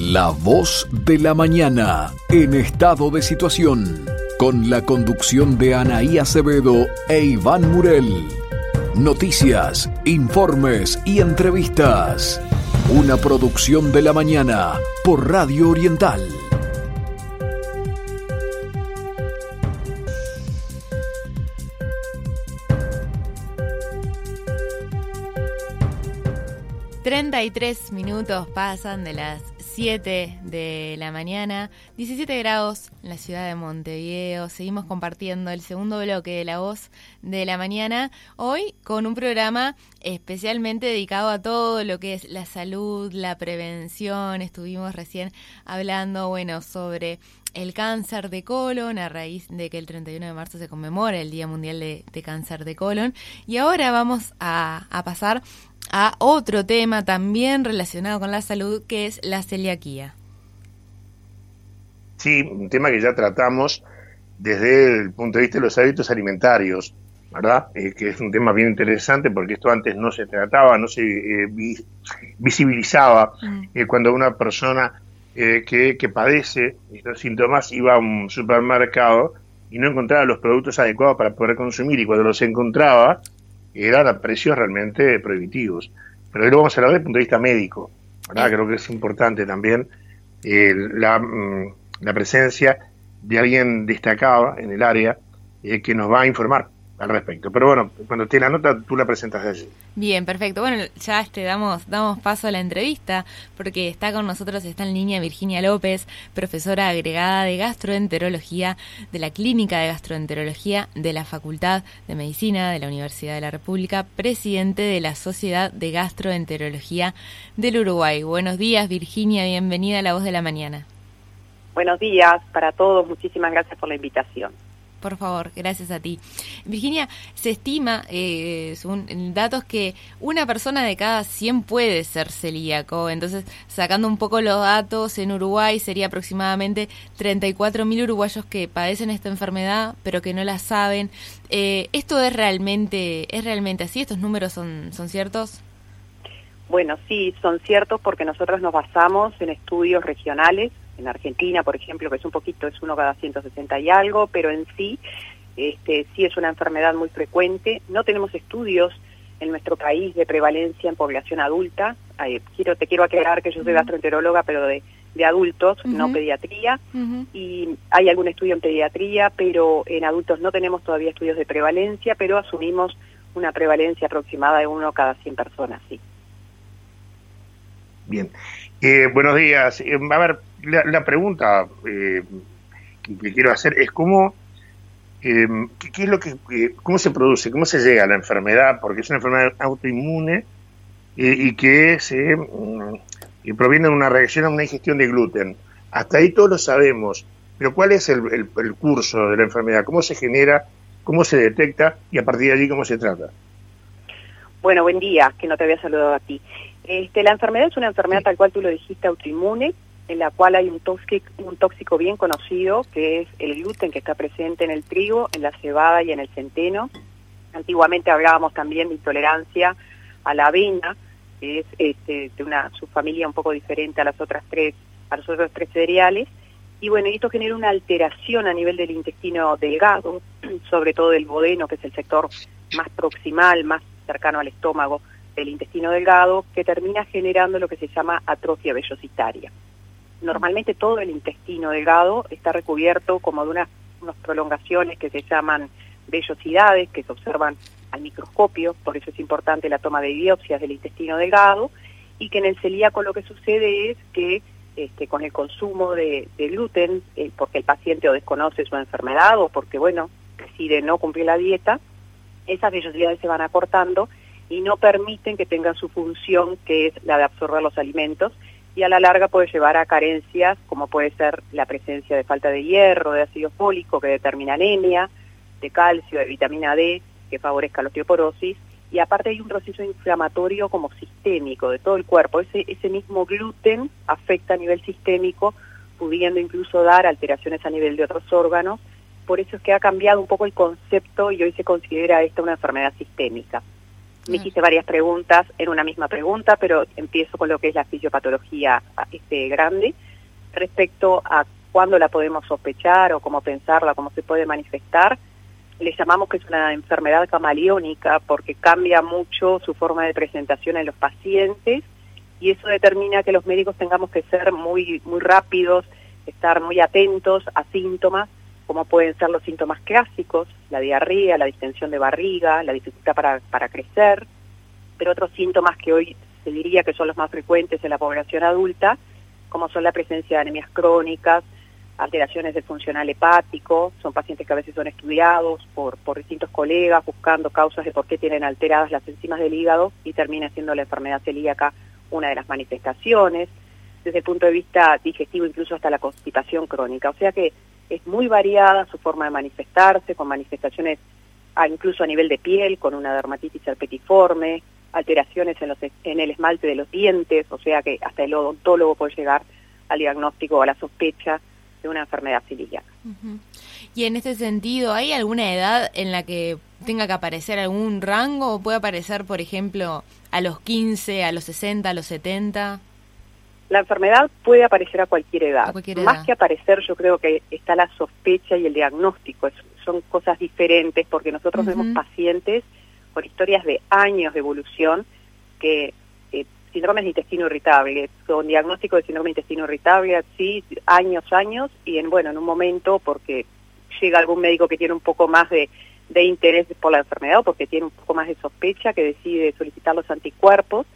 La voz de la mañana en estado de situación, con la conducción de Anaí Acevedo e Iván Murel. Noticias, informes y entrevistas. Una producción de la mañana por Radio Oriental. 33 minutos pasan de las 7 de la mañana, 17 grados en la ciudad de Montevideo. Seguimos compartiendo el segundo bloque de La Voz de la Mañana, hoy con un programa especialmente dedicado a todo lo que es la salud, la prevención. Estuvimos recién hablando, bueno, sobre el cáncer de colon a raíz de que el 31 de marzo se conmemora el Día Mundial de, Cáncer de Colon. Y ahora vamos a, a pasar a otro tema también relacionado con la salud, que es la celiaquía. Sí, un tema que ya tratamos desde el punto de vista de los hábitos alimentarios, ¿verdad? Eh, que es un tema bien interesante porque esto antes no se trataba, no se eh, visibilizaba. Mm. Eh, cuando una persona que, que, padece estos síntomas iba a un supermercado y no encontraba los productos adecuados para poder consumir y cuando los encontraba eran a precios realmente prohibitivos. Pero hoy lo vamos a hablar desde el punto de vista médico. ¿verdad? Creo que es importante también eh, la, mm, la, presencia de alguien destacado en el área eh, que nos va a informar al respecto. Pero bueno, cuando esté la nota, tú la presentas allí. Bien, perfecto. Bueno, ya este, damos, damos paso a la entrevista, porque está con nosotros, está en línea Virginia López, profesora agregada de gastroenterología de la Clínica de Gastroenterología de la Facultad de Medicina de la Universidad de la República, presidente de la Sociedad de Gastroenterología del Uruguay. Buenos días, Virginia, bienvenida a La Voz de la Mañana. Buenos días para todos, muchísimas gracias por la invitación. Por favor, gracias a ti. Virginia, se estima, eh, según datos, que una persona de cada 100 puede ser celíaco. Entonces, sacando un poco los datos, en Uruguay sería aproximadamente 34.000 uruguayos que padecen esta enfermedad, pero que no la saben. Eh, ¿Esto es realmente, es realmente así? ¿Estos números son, son ciertos? Bueno, sí, son ciertos porque nosotros nos basamos en estudios regionales en Argentina, por ejemplo, que es un poquito, es uno cada 160 y algo, pero en sí, este, sí es una enfermedad muy frecuente. No tenemos estudios en nuestro país de prevalencia en población adulta. quiero, te quiero aclarar que yo soy gastroenteróloga, pero de, de adultos, no pediatría. Y hay algún estudio en pediatría, pero en adultos no tenemos todavía estudios de prevalencia, pero asumimos una prevalencia aproximada de uno cada 100 personas, sí. Bien. Eh, buenos días. Eh, a ver, la, pregunta eh, que, quiero hacer es cómo, eh, qué, es lo que, eh, cómo se produce, cómo se llega a la enfermedad, porque es una enfermedad autoinmune y que se mm, proviene de una reacción a una ingestión de gluten. Hasta ahí todos lo sabemos, pero ¿cuál es el, el, curso de la enfermedad? ¿Cómo se genera? ¿Cómo se detecta? Y a partir de allí, ¿cómo se trata? Bueno, buen día, que no te había saludado a ti. Este, la enfermedad es una enfermedad tal cual tú lo dijiste, autoinmune, en la cual hay un tóxico, un tóxico bien conocido, que es el gluten que está presente en el trigo, en la cebada y en el centeno. Antiguamente hablábamos también de intolerancia a la avena, que es este, de una subfamilia un poco diferente a las otras tres, a los otros tres cereales. Y bueno, esto genera una alteración a nivel del intestino delgado, sobre todo del bodeno, que es el sector más proximal, más cercano al estómago del intestino delgado, que termina generando lo que se llama atrofia vellositaria normalmente todo el intestino delgado está recubierto como de unas, prolongaciones que se llaman vellosidades, que se observan al microscopio, por eso es importante la toma de biopsias del intestino delgado, y que en el celíaco lo que sucede es que este, con el consumo de, gluten, eh, porque el paciente o desconoce su enfermedad o porque, bueno, decide no cumplir la dieta, esas vellosidades se van acortando y no permiten que tengan su función, que es la de absorber los alimentos, y a la larga puede llevar a carencias como puede ser la presencia de falta de hierro, de ácido fólico que determina anemia, de calcio, de vitamina D que favorezca la osteoporosis y aparte hay un proceso inflamatorio como sistémico de todo el cuerpo. Ese, ese mismo gluten afecta a nivel sistémico, pudiendo incluso dar alteraciones a nivel de otros órganos. Por eso es que ha cambiado un poco el concepto y hoy se considera esta una enfermedad sistémica. Me hiciste varias preguntas en una misma pregunta, pero empiezo con lo que es la fisiopatología este, grande. Respecto a cuándo la podemos sospechar o cómo pensarla, cómo se puede manifestar, le llamamos que es una enfermedad camaleónica porque cambia mucho su forma de presentación en los pacientes y eso determina que los médicos tengamos que ser muy, muy rápidos, estar muy atentos a síntomas como pueden ser los síntomas clásicos, la diarrea, la distensión de barriga, la dificultad para, para crecer, pero otros síntomas que hoy se diría que son los más frecuentes en la población adulta, como son la presencia de anemias crónicas, alteraciones del funcional hepático, son pacientes que a veces son estudiados por, por distintos colegas buscando causas de por qué tienen alteradas las enzimas del hígado y termina siendo la enfermedad celíaca una de las manifestaciones, desde el punto de vista digestivo incluso hasta la constipación crónica. O sea que es muy variada su forma de manifestarse, con manifestaciones incluso a nivel de piel, con una dermatitis herpetiforme, alteraciones en, los, en el esmalte de los dientes, o sea que hasta el odontólogo puede llegar al diagnóstico o a la sospecha de una enfermedad celíaca. Y en este sentido, ¿hay alguna edad en la que tenga que aparecer algún rango o puede aparecer, por ejemplo, a los 15, a los 60, a los 70? La enfermedad puede aparecer a cualquier edad. Más que aparecer, yo creo que está la sospecha y el diagnóstico. son cosas diferentes porque nosotros vemos pacientes con historias de años de evolución que síndrome de intestino irritable, con diagnóstico de síndrome de intestino irritable, sí, años, años, y en, bueno, en un momento porque llega algún médico que tiene un poco más de, de interés por la enfermedad o porque tiene un poco más de sospecha, que decide solicitar los anticuerpos,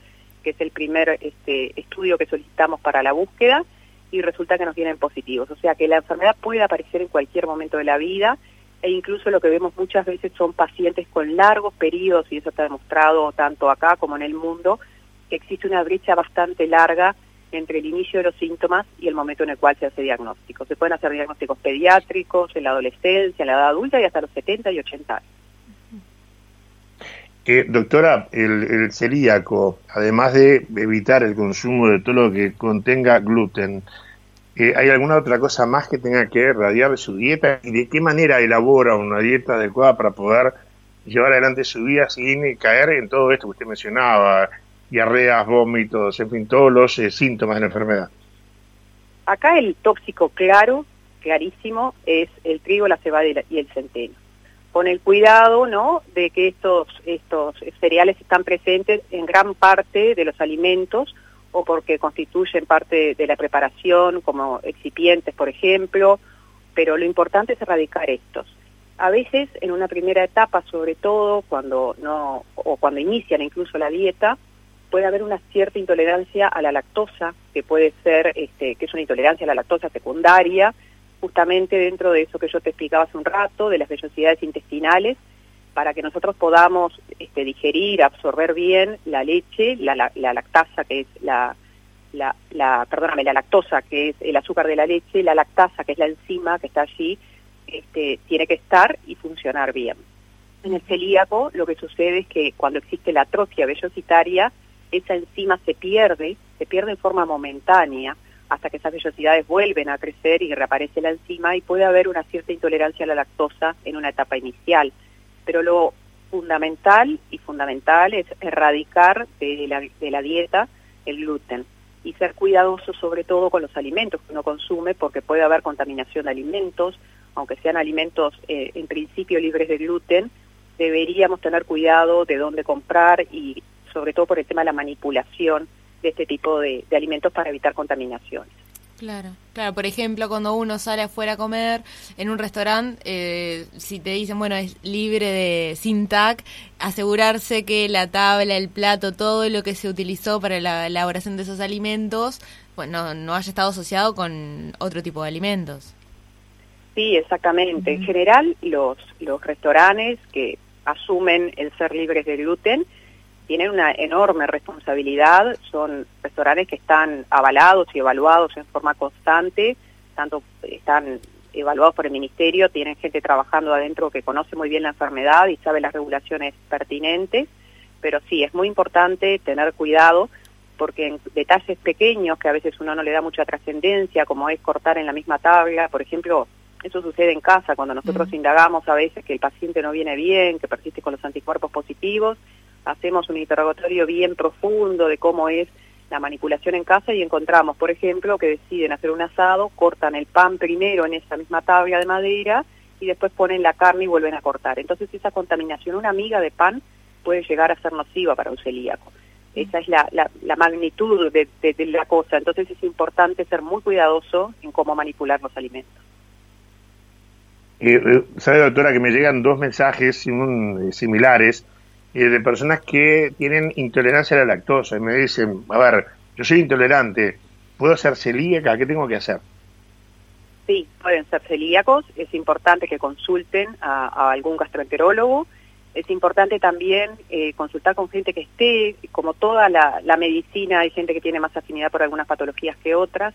que es el primer este, estudio que solicitamos para la búsqueda, y resulta que nos vienen positivos. O sea que la enfermedad puede aparecer en cualquier momento de la vida, e incluso lo que vemos muchas veces son pacientes con largos periodos, y eso está demostrado tanto acá como en el mundo, que existe una brecha bastante larga entre el inicio de los síntomas y el momento en el cual se hace diagnóstico. Se pueden hacer diagnósticos pediátricos, en la adolescencia, en la edad adulta y hasta los 70 y 80 años. Eh, doctora, el, celíaco, además de evitar el consumo de todo lo que contenga gluten, eh, ¿hay alguna otra cosa más que tenga que radiar de su dieta? ¿Y de qué manera elabora una dieta adecuada para poder llevar adelante su vida sin caer en todo esto que usted mencionaba, diarreas, vómitos, en fin, todos los eh, síntomas de la enfermedad. Acá el tóxico claro, clarísimo, es el trigo, la cebada y el centeno. Con el cuidado, ¿no?, de que estos, estos cereales están presentes en gran parte de los alimentos o porque constituyen parte de la preparación, como excipientes, por ejemplo, pero lo importante es erradicar estos. A veces, en una primera etapa, sobre todo, cuando no, o cuando inician incluso la dieta, puede haber una cierta intolerancia a la lactosa, que puede ser, este, que es una intolerancia a la lactosa secundaria, justamente dentro de eso que yo te explicaba hace un rato, de las vellosidades intestinales, para que nosotros podamos este, digerir, absorber bien la leche, la, la, lactasa, que es la, perdóname, la lactosa, que es el azúcar de la leche, la lactasa, que es la enzima que está allí, este, tiene que estar y funcionar bien. En el celíaco lo que sucede es que cuando existe la atrofia vellositaria, esa enzima se pierde, se pierde en forma momentánea, hasta que esas vellosidades vuelven a crecer y reaparece la enzima y puede haber una cierta intolerancia a la lactosa en una etapa inicial. Pero lo fundamental y fundamental es erradicar de la, de la dieta el gluten y ser cuidadoso sobre todo con los alimentos que uno consume porque puede haber contaminación de alimentos, aunque sean alimentos eh, en principio libres de gluten, deberíamos tener cuidado de dónde comprar y sobre todo por el tema de la manipulación de este tipo de, alimentos para evitar contaminaciones. Claro, claro. Por ejemplo, cuando uno sale afuera a comer en un restaurante, eh, si te dicen, bueno, es libre de sin TAC, asegurarse que la tabla, el plato, todo lo que se utilizó para la elaboración de esos alimentos, bueno, no haya estado asociado con otro tipo de alimentos. Sí, exactamente. En general, los, los restaurantes que asumen el ser libres de gluten, tienen una enorme responsabilidad, son restaurantes que están avalados y evaluados en forma constante, tanto están evaluados por el ministerio, tienen gente trabajando adentro que conoce muy bien la enfermedad y sabe las regulaciones pertinentes, pero sí, es muy importante tener cuidado porque en detalles pequeños que a veces uno no le da mucha trascendencia, como es cortar en la misma tabla, por ejemplo, eso sucede en casa cuando nosotros indagamos a veces que el paciente no viene bien, que persiste con los anticuerpos positivos, hacemos un interrogatorio bien profundo de cómo es la manipulación en casa y encontramos, por ejemplo, que deciden hacer un asado, cortan el pan primero en esa misma tabla de madera y después ponen la carne y vuelven a cortar. Entonces esa contaminación, una miga de pan puede llegar a ser nociva para un celíaco. Esa es la, la, magnitud de, la cosa. Entonces es importante ser muy cuidadoso en cómo manipular los alimentos. Eh, sabe, doctora, que me llegan dos mensajes eh, similares eh, de personas que tienen intolerancia a la lactosa y me dicen, a ver, yo soy intolerante, ¿puedo ser celíaca? ¿Qué tengo que hacer? Sí, pueden ser celíacos, es importante que consulten a, algún gastroenterólogo, es importante también eh, consultar con gente que esté, como toda la, medicina, hay gente que tiene más afinidad por algunas patologías que otras,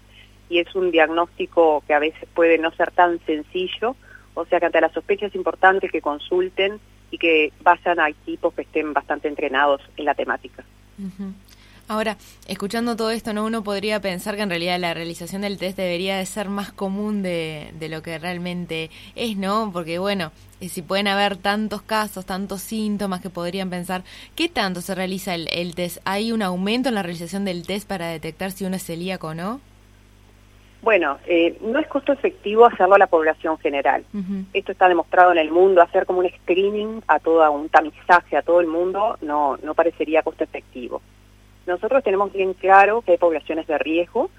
y es un diagnóstico que a veces puede no ser tan sencillo, o sea que ante la sospecha es importante que consulten y que vayan a equipos que estén bastante entrenados en la temática. Ahora, escuchando todo esto, ¿no? uno podría pensar que en realidad la realización del test debería de ser más común de, de lo que realmente es, ¿no? Porque bueno, eh, si pueden haber tantos casos, tantos síntomas que podrían pensar, ¿qué tanto se realiza el, el test? ¿Hay un aumento en la realización del test para detectar si uno es celíaco o no? Bueno, eh, no es costo efectivo hacerlo a la población general. Esto está demostrado en el mundo, hacer como un screening a todo un tamizaje a todo el mundo no, no parecería costo efectivo. Nosotros tenemos bien claro que hay poblaciones de riesgo.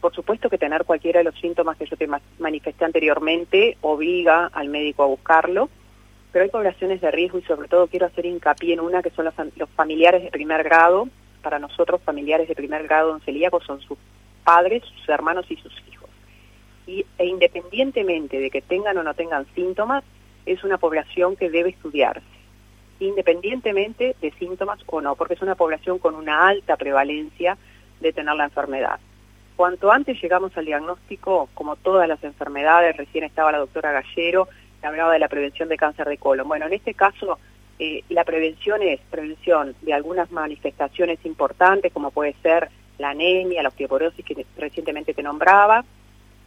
Por supuesto que tener cualquiera de los síntomas que yo te manifesté anteriormente obliga al médico a buscarlo, pero hay poblaciones de riesgo y sobre todo quiero hacer hincapié en una que son los, los familiares de primer grado. Para nosotros, familiares de primer grado en celíacos son sus padres, sus hermanos y sus hijos. Y, e independientemente de que tengan o no tengan síntomas, es una población que debe estudiarse, independientemente de síntomas o no, porque es una población con una alta prevalencia de tener la enfermedad. Cuanto antes llegamos al diagnóstico, como todas las enfermedades, recién estaba la doctora Gallero, hablaba de la prevención de cáncer de colon. Bueno, en este caso, eh, la prevención es prevención de algunas manifestaciones importantes, como puede ser la anemia, la osteoporosis que recientemente te nombraba,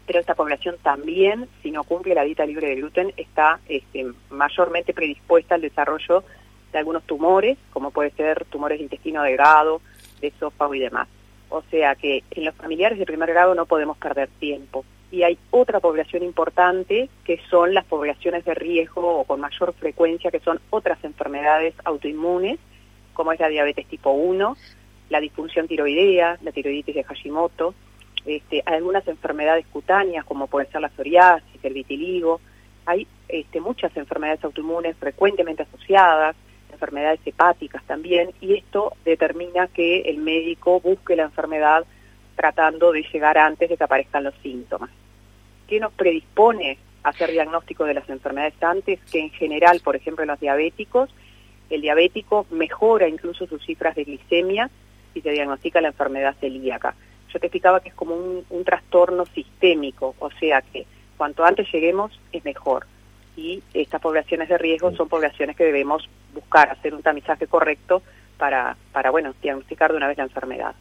pero esta población también, si no cumple la dieta libre de gluten, está este, mayormente predispuesta al desarrollo de algunos tumores, como puede ser tumores de intestino delgado, de esófago y demás. O sea que en los familiares de primer grado no podemos perder tiempo. Y hay otra población importante que son las poblaciones de riesgo o con mayor frecuencia, que son otras enfermedades autoinmunes, como es la diabetes tipo 1, la disfunción tiroidea, la tiroiditis de Hashimoto, este, algunas enfermedades cutáneas como puede ser la psoriasis, el vitiligo, hay este, muchas enfermedades autoinmunes frecuentemente asociadas, enfermedades hepáticas también, y esto determina que el médico busque la enfermedad tratando de llegar antes de que aparezcan los síntomas. ¿Qué nos predispone a hacer diagnóstico de las enfermedades antes? Que en general, por ejemplo, los diabéticos, el diabético mejora incluso sus cifras de glicemia si se diagnostica la enfermedad celíaca. Yo te explicaba que es como un, trastorno sistémico, o sea que cuanto antes lleguemos es mejor. Y estas poblaciones de riesgo son poblaciones que debemos buscar hacer un tamizaje correcto para, para bueno, diagnosticar de una vez la enfermedad.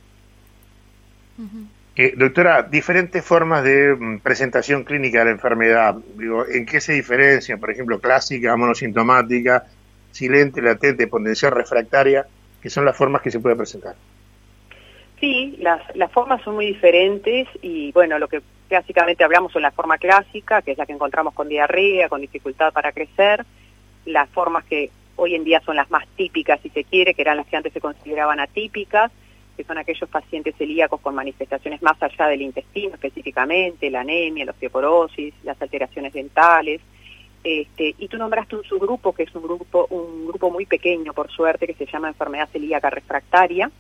Eh, doctora, diferentes formas de mm, presentación clínica de la enfermedad. Digo, ¿En qué se diferencian? Por ejemplo, clásica, monosintomática, silente, latente, potencial refractaria, que son las formas que se puede presentar. Sí, las, las formas son muy diferentes y bueno, lo que básicamente hablamos son la forma clásica, que es la que encontramos con diarrea, con dificultad para crecer, las formas que hoy en día son las más típicas, si se quiere, que eran las que antes se consideraban atípicas, que son aquellos pacientes celíacos con manifestaciones más allá del intestino específicamente, la anemia, la osteoporosis, las alteraciones dentales. Este, y tú nombraste un subgrupo que es un grupo, un grupo muy pequeño, por suerte, que se llama enfermedad celíaca refractaria,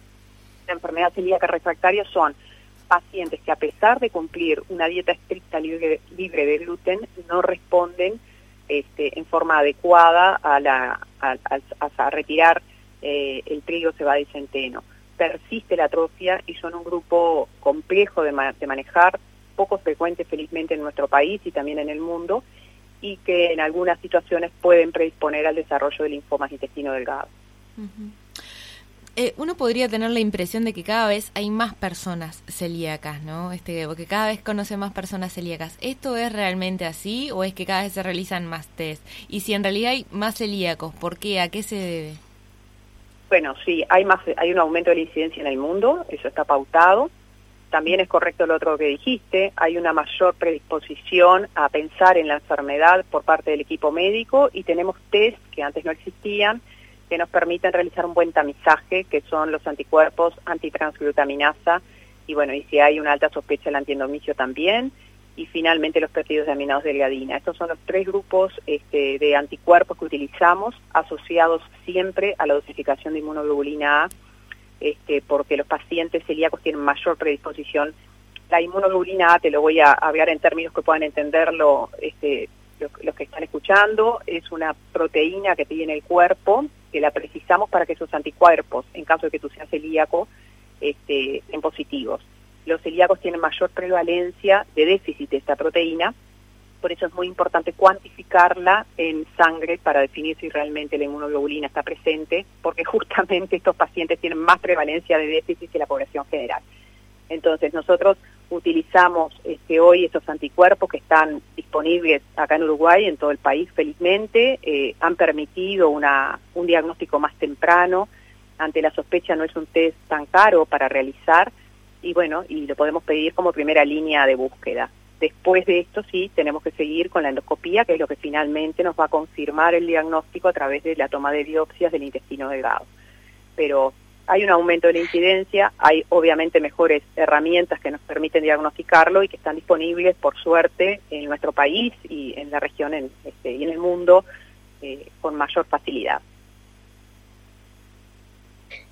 la enfermedad celíaca refractaria son pacientes que a pesar de cumplir una dieta estricta libre, de gluten no responden este, en forma adecuada a, retirar eh, el trigo cebada y centeno. Persiste la atrofia y son un grupo complejo de, manejar, poco frecuente felizmente en nuestro país y también en el mundo, y que en algunas situaciones pueden predisponer al desarrollo de linfomas intestino delgado. Eh, uno podría tener la impresión de que cada vez hay más personas celíacas, ¿no? Este, porque cada vez conoce más personas celíacas. ¿Esto es realmente así o es que cada vez se realizan más test? Y si en realidad hay más celíacos, ¿por qué? ¿A qué se debe? Bueno, sí, hay más, hay un aumento de la incidencia en el mundo, eso está pautado. También es correcto lo otro que dijiste, hay una mayor predisposición a pensar en la enfermedad por parte del equipo médico y tenemos test que antes no existían que nos permiten realizar un buen tamizaje, que son los anticuerpos antitransglutaminasa y bueno, y si hay una alta sospecha del antiendomicio también y finalmente los péptidos de aminados de gliadina. Estos son los tres grupos este, de anticuerpos que utilizamos asociados siempre a la dosificación de inmunoglobulina A, este, porque los pacientes celíacos tienen mayor predisposición. La inmunoglobulina A, te lo voy a hablar en términos que puedan entenderlo este, los, que están escuchando, es una proteína que tiene el cuerpo, que la precisamos para que esos anticuerpos, en caso de que tú seas celíaco, este, sean positivos los celíacos tienen mayor prevalencia de déficit de esta proteína, por eso es muy importante cuantificarla en sangre para definir si realmente la inmunoglobulina está presente, porque justamente estos pacientes tienen más prevalencia de déficit que la población general. Entonces nosotros utilizamos este, hoy esos anticuerpos que están disponibles acá en Uruguay, en todo el país, felizmente, eh, han permitido una, un diagnóstico más temprano. Ante la sospecha no es un test tan caro para realizar, y bueno, y lo podemos pedir como primera línea de búsqueda. Después de esto sí tenemos que seguir con la endoscopía, que es lo que finalmente nos va a confirmar el diagnóstico a través de la toma de biopsias del intestino delgado. Pero hay un aumento de la incidencia, hay obviamente mejores herramientas que nos permiten diagnosticarlo y que están disponibles, por suerte, en nuestro país y en la región en, este, y en el mundo eh, con mayor facilidad.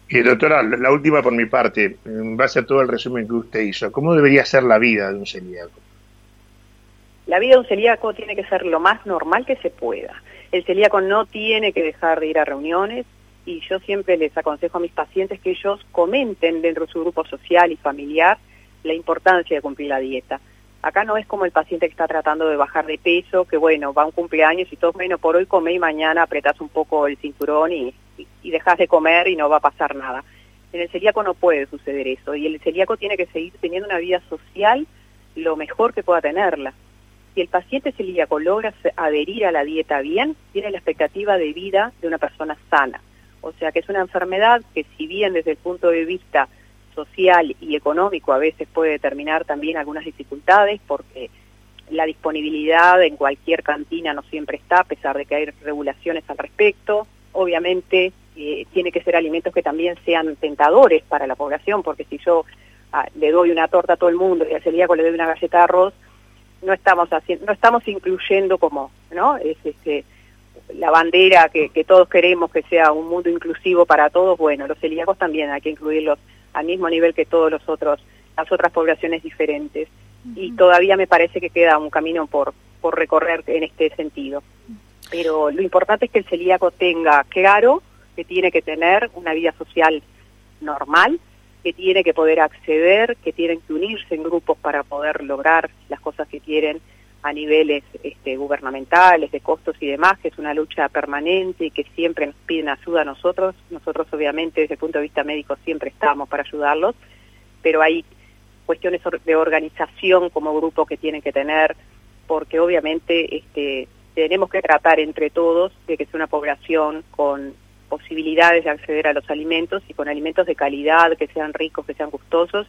Y doctora, la última por mi parte, en base a todo el resumen que usted hizo, ¿cómo debería ser la vida de un celíaco? La vida de un celíaco tiene que ser lo más normal que se pueda. El celíaco no tiene que dejar de ir a reuniones y yo siempre les aconsejo a mis pacientes que ellos comenten dentro de su grupo social y familiar la importancia de cumplir la dieta. Acá no es como el paciente que está tratando de bajar de peso, que bueno, va un cumpleaños y todo, bueno, por hoy come y mañana apretas un poco el cinturón y y dejas de comer y no va a pasar nada. En el celíaco no puede suceder eso y el celíaco tiene que seguir teniendo una vida social lo mejor que pueda tenerla. Si el paciente celíaco logra adherir a la dieta bien, tiene la expectativa de vida de una persona sana. O sea que es una enfermedad que si bien desde el punto de vista social y económico a veces puede determinar también algunas dificultades porque la disponibilidad en cualquier cantina no siempre está, a pesar de que hay regulaciones al respecto. Obviamente eh, tiene que ser alimentos que también sean tentadores para la población, porque si yo ah, le doy una torta a todo el mundo y al celíaco le doy una galleta de arroz, no estamos haciendo, no estamos incluyendo como, ¿no? Es este la bandera que, que todos queremos que sea un mundo inclusivo para todos, bueno, los celíacos también hay que incluirlos al mismo nivel que todos los otros, las otras poblaciones diferentes. Y todavía me parece que queda un camino por, por recorrer en este sentido. Pero lo importante es que el celíaco tenga claro que tiene que tener una vida social normal, que tiene que poder acceder, que tienen que unirse en grupos para poder lograr las cosas que quieren a niveles este, gubernamentales, de costos y demás, que es una lucha permanente y que siempre nos piden ayuda a nosotros. Nosotros obviamente desde el punto de vista médico siempre estamos para ayudarlos, pero hay cuestiones de organización como grupo que tienen que tener, porque obviamente este, tenemos que tratar entre todos de que sea una población con posibilidades de acceder a los alimentos y con alimentos de calidad, que sean ricos, que sean gustosos,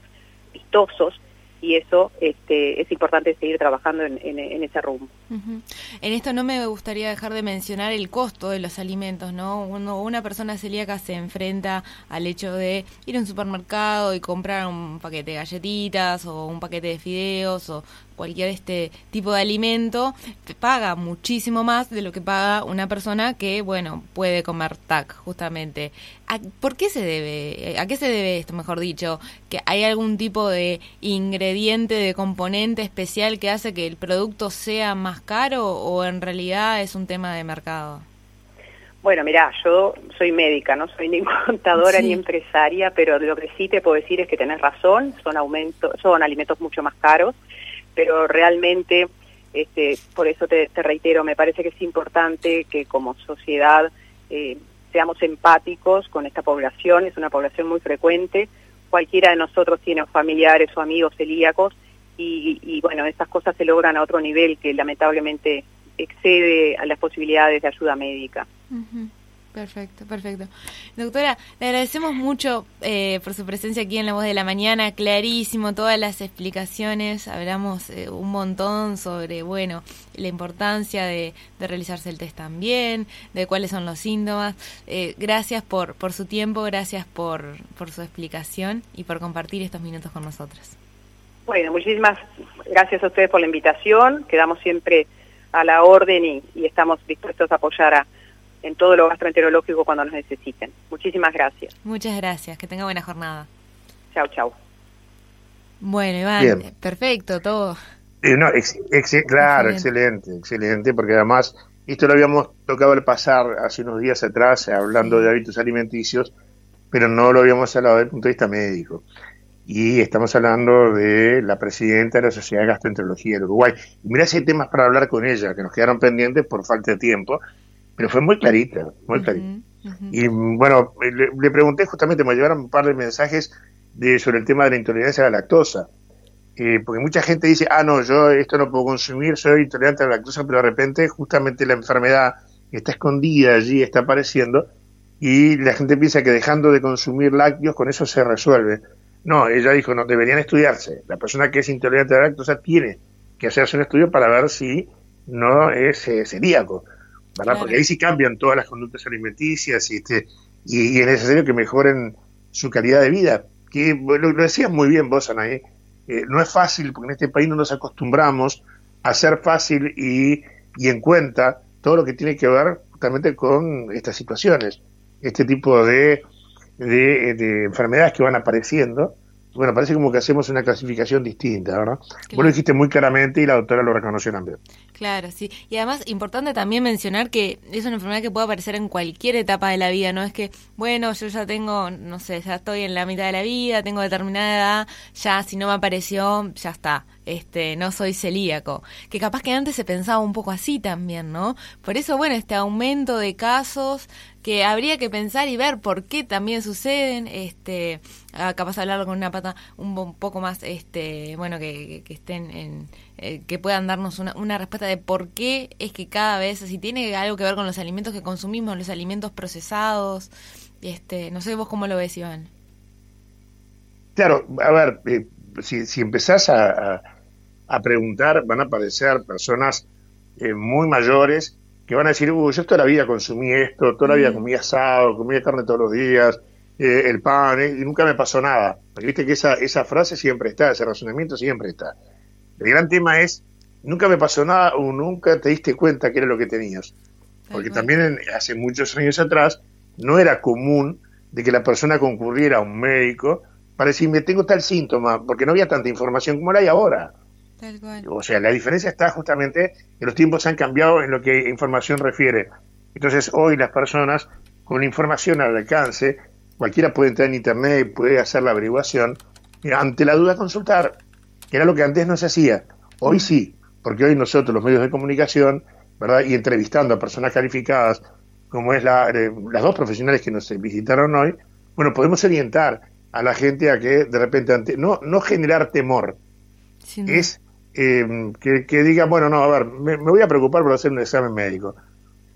vistosos, y eso este, es importante seguir trabajando en, ese rumbo. En esto no me gustaría dejar de mencionar el costo de los alimentos, ¿no? una persona celíaca se enfrenta al hecho de ir a un supermercado y comprar un paquete de galletitas o un paquete de fideos o cualquier este tipo de alimento paga muchísimo más de lo que paga una persona que bueno puede comer tac justamente. ¿A, ¿por qué se debe a qué se debe esto mejor dicho que hay algún tipo de ingrediente de componente especial que hace que el producto sea más caro o en realidad es un tema de mercado bueno, mira, yo soy médica, no soy ni contadora ni empresaria, pero lo que sí te puedo decir es que tenés razón, son aumentos, son alimentos mucho más caros pero realmente, este, por eso te, reitero, me parece que es importante que como sociedad eh, seamos empáticos con esta población, es una población muy frecuente, cualquiera de nosotros tiene familiares o amigos celíacos y, bueno, estas cosas se logran a otro nivel que lamentablemente excede a las posibilidades de ayuda médica. Perfecto, perfecto. Doctora, le agradecemos mucho eh, por su presencia aquí en La Voz de la Mañana, clarísimo, todas las explicaciones, hablamos eh, un montón sobre, bueno, la importancia de, realizarse el test también, de cuáles son los síntomas. Eh, gracias por, por su tiempo, gracias por, por su explicación y por compartir estos minutos con nosotros. Bueno, muchísimas gracias a ustedes por la invitación, quedamos siempre a la orden y, y estamos dispuestos a apoyar a en todo lo gastroenterológico cuando nos necesiten. Muchísimas gracias. Muchas gracias, que tenga buena jornada. Chao, chao. Bueno, Iván, perfecto, todo. Eh, no, claro, excelente. excelente, porque además esto lo habíamos tocado al pasar hace unos días atrás, hablando de hábitos alimenticios, pero no lo habíamos hablado desde el punto de vista médico. Y estamos hablando de la presidenta de la Sociedad de Gastroenterología del Uruguay. Y mira si hay temas para hablar con ella, que nos quedaron pendientes por falta de tiempo, pero fue muy clarita, muy clarita. Y bueno, le, pregunté justamente, me llevaron un par de mensajes de, sobre el tema de la intolerancia a la lactosa. Eh, porque mucha gente dice, ah, no, yo esto no puedo consumir, soy intolerante a la lactosa, pero de repente justamente la enfermedad está escondida allí, está apareciendo, y la gente piensa que dejando de consumir lácteos con eso se resuelve. No, ella dijo, no, deberían estudiarse. La persona que es intolerante a la lactosa tiene que hacerse un estudio para ver si no es eh, celíaco. Porque ahí sí cambian todas las conductas alimenticias y, este, y, es necesario que mejoren su calidad de vida. Que lo, decías muy bien vos, Anaí, eh, no es fácil porque en este país no nos acostumbramos a hacer fácil y, y en cuenta todo lo que tiene que ver justamente con estas situaciones, este tipo de, de, de enfermedades que van apareciendo bueno, parece como que hacemos una clasificación distinta, ¿verdad? Vos lo dijiste muy claramente y la doctora lo reconoció también. Claro, sí. Y además, importante también mencionar que es una enfermedad que puede aparecer en cualquier etapa de la vida, no es que, bueno, yo ya tengo, no sé, ya estoy en la mitad de la vida, tengo determinada edad, ya si no me apareció, ya está este, no soy celíaco, que capaz que antes se pensaba un poco así también, ¿no? Por eso, bueno, este aumento de casos que habría que pensar y ver por qué también suceden, este, ah, capaz de hablarlo con una pata un poco más, este, bueno, que, estén en, eh, que puedan darnos una, una respuesta de por qué es que cada vez, si tiene algo que ver con los alimentos que consumimos, los alimentos procesados, este, no sé vos cómo lo ves, Iván. Claro, a ver, eh, si, si empezás a a preguntar, van a aparecer personas eh, muy mayores que van a decir, uy, yo toda la vida consumí esto, toda la vida comí asado, comí carne todos los días, eh, el pan, eh, y nunca me pasó nada. Porque viste que esa, esa frase siempre está, ese razonamiento siempre está. El gran tema es, nunca me pasó nada o nunca te diste cuenta que era lo que tenías. Porque también hace muchos años atrás no era común de que la persona concurriera a un médico para decirme tengo tal síntoma, porque no había tanta información como la hay ahora. O sea, la diferencia está justamente que los tiempos han cambiado en lo que información refiere. Entonces, hoy las personas con información al alcance, cualquiera puede entrar en internet y puede hacer la averiguación, ante la duda consultar, que era lo que antes no se hacía. Hoy sí, porque hoy nosotros, los medios de comunicación, ¿verdad? Y entrevistando a personas calificadas, como es la, eh, las dos profesionales que nos visitaron hoy, bueno, podemos orientar a la gente a que de repente, ante, no, no generar temor, es eh, que, diga, bueno, no, a ver, me, voy a preocupar por hacer un examen médico.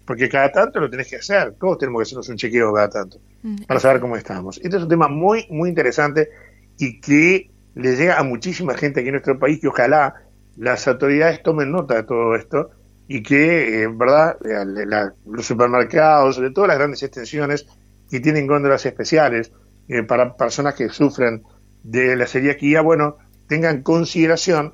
Porque cada tanto lo tenés que hacer. Todos tenemos que hacernos un chequeo cada tanto mm, para saber cómo estamos. Este es un tema muy, muy interesante y que le llega a muchísima gente aquí en nuestro país que ojalá las autoridades tomen nota de todo esto y que, eh, ¿verdad?, los supermercados, sobre todo las grandes extensiones que tienen góndolas especiales eh, para personas que sufren de la celiaquía, bueno, tengan consideración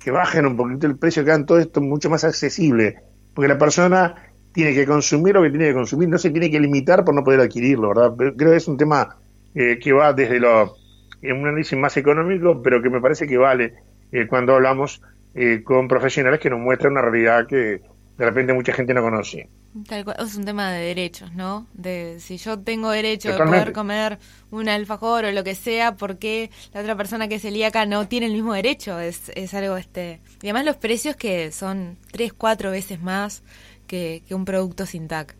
que bajen un poquito el precio, que hagan todo esto mucho más accesible, porque la persona tiene que consumir lo que tiene que consumir, no se tiene que limitar por no poder adquirirlo, ¿verdad? Creo que es un tema eh, que va desde lo, en un análisis más económico, pero que me parece que vale eh, cuando hablamos eh, con profesionales que nos muestran una realidad que de repente mucha gente no conoce. Tal cual, es un tema de derechos, ¿no? De si yo tengo derecho de poder comer un alfajor o lo que sea, ¿por qué la otra persona que es celíaca no tiene el mismo derecho? Es, es algo, este... Y además los precios que son tres, cuatro veces más que, un producto sin TAC.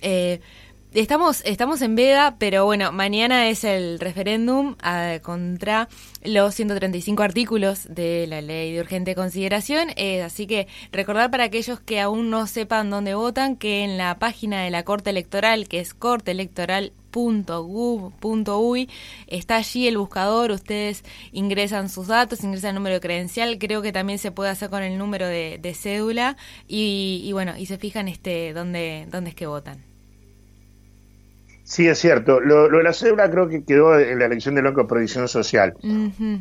Eh, Estamos, estamos en veda, pero bueno, mañana es el referéndum ah, contra los 135 artículos de la ley de urgente consideración. Eh, así que recordar para aquellos que aún no sepan dónde votan que en la página de la Corte Electoral, que es corteelectoral.gov.uy, está allí el buscador, ustedes ingresan sus datos, ingresan el número de credencial, creo que también se puede hacer con el número de, cédula y, bueno, y se fijan este dónde, dónde es que votan. Sí, es cierto. Lo, de la cédula creo que quedó en la elección del Banco de Previsión Social.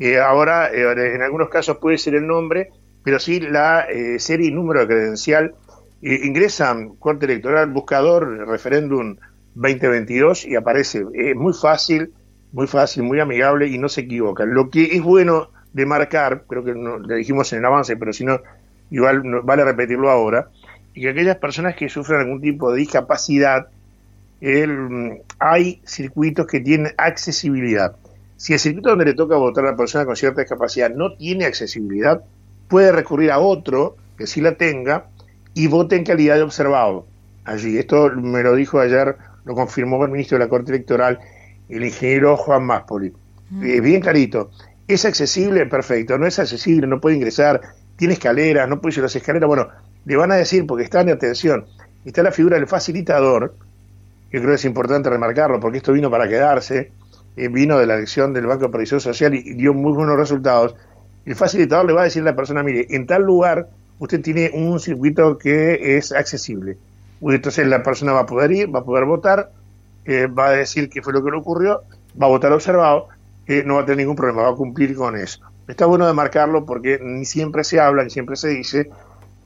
Eh, ahora, eh, en algunos casos puede ser el nombre, pero sí la eh, serie y número de credencial. ingresan Corte Electoral, Buscador, Referéndum 2022 y aparece. Es muy fácil, muy fácil, muy amigable y no se equivoca. Lo que es bueno de marcar, creo que no, le dijimos en el avance, pero si no, igual vale repetirlo ahora, y que aquellas personas que sufren algún tipo de discapacidad, el, hay circuitos que tienen accesibilidad. Si el circuito donde le toca votar a la persona con cierta discapacidad no tiene accesibilidad, puede recurrir a otro que sí la tenga y vote en calidad de observado allí. Esto me lo dijo ayer, lo confirmó el ministro de la Corte Electoral, el ingeniero Juan Máspoli. Mm. bien clarito. ¿Es accesible? Perfecto. No es accesible, no puede ingresar, tiene escaleras, no puede ir a las escaleras. Bueno, le van a decir, porque está en atención, está la figura del facilitador, que creo que es importante remarcarlo, porque esto vino para quedarse, eh, vino de la elección del Banco de Previsión Social y, dio muy buenos resultados. El facilitador le va a decir a la persona, mire, en tal lugar usted tiene un circuito que es accesible. Entonces la persona va a poder ir, va a poder votar, eh, va a decir qué fue lo que le ocurrió, va a votar observado, eh, no va a tener ningún problema, va a cumplir con eso. Está bueno de marcarlo porque ni siempre se habla, ni siempre se dice,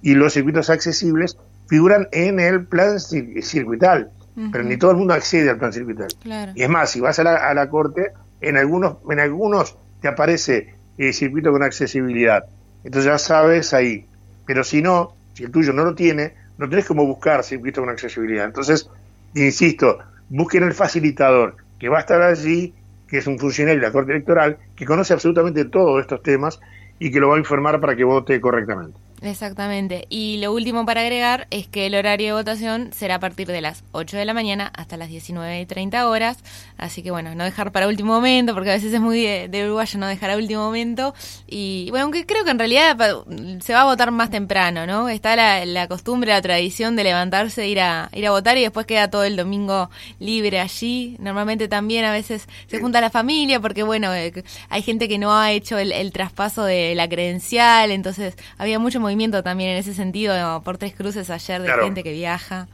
y los circuitos accesibles figuran en el plan circuital pero ni todo el mundo accede al plan circuital. Y es más, si vas a la, corte, en algunos, en algunos te aparece el circuito con accesibilidad. Entonces ya sabes ahí. Pero si no, si el tuyo no lo tiene, no tenés como buscar circuito con accesibilidad. Entonces, insisto, busquen el facilitador que va a estar allí, que es un funcionario de la Corte Electoral, que conoce absolutamente todos estos temas y que lo va a informar para que vote correctamente. Exactamente. Y lo último para agregar es que el horario de votación será a partir de las 8 de la mañana hasta las 19 y 30 horas. Así que bueno, no dejar para último momento, porque a veces es muy de, uruguayo no dejar a último momento. Y bueno, aunque creo que en realidad se va a votar más temprano, ¿no? Está la, costumbre, la tradición de levantarse, ir a, ir a votar y después queda todo el domingo libre allí. Normalmente también a veces se junta la familia, porque bueno, eh, hay gente que no ha hecho el, el traspaso de la credencial, entonces había mucho movimiento también en ese sentido por tres cruces ayer de gente que viaja.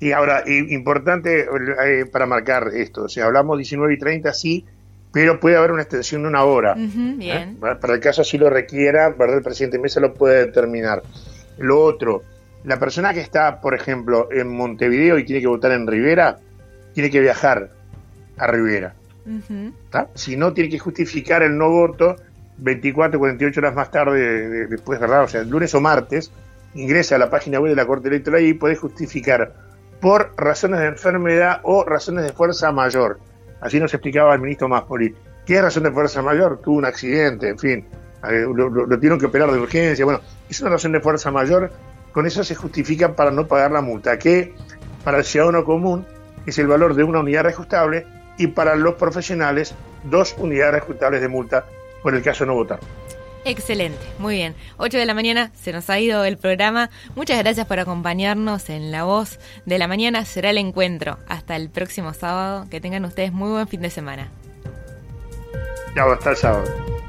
Y ahora, importante eh, para marcar esto, o sea, hablamos 19 y 30, sí, pero puede haber una extensión de una hora. ¿eh? bien. Para el caso así lo requiera, ¿verdad? el presidente Mesa lo puede determinar. Lo otro, la persona que está, por ejemplo, en Montevideo y tiene que votar en Rivera, tiene que viajar a Rivera. Si no, tiene que justificar el no voto 24, 48 horas más tarde, después, ¿verdad? O sea, lunes o martes, ingresa a la página web de la Corte Electoral y puede justificar por razones de enfermedad o razones de fuerza mayor. Así nos explicaba el ministro Maspoli. ¿Qué es razón de fuerza mayor? Tuvo un accidente, en fin, eh, lo, lo, tienen que operar de urgencia. Bueno, es una razón de fuerza mayor, con eso se justifica para no pagar la multa, que para el ciudadano común es el valor de una unidad reajustable y para los profesionales dos unidades reajustables de multa por el caso no votar. Excelente, muy bien. 8 de la mañana se nos ha ido el programa. Muchas gracias por acompañarnos en La Voz de la Mañana. Será el encuentro. Hasta el próximo sábado. Que tengan ustedes muy buen fin de semana. Chao, hasta el sábado.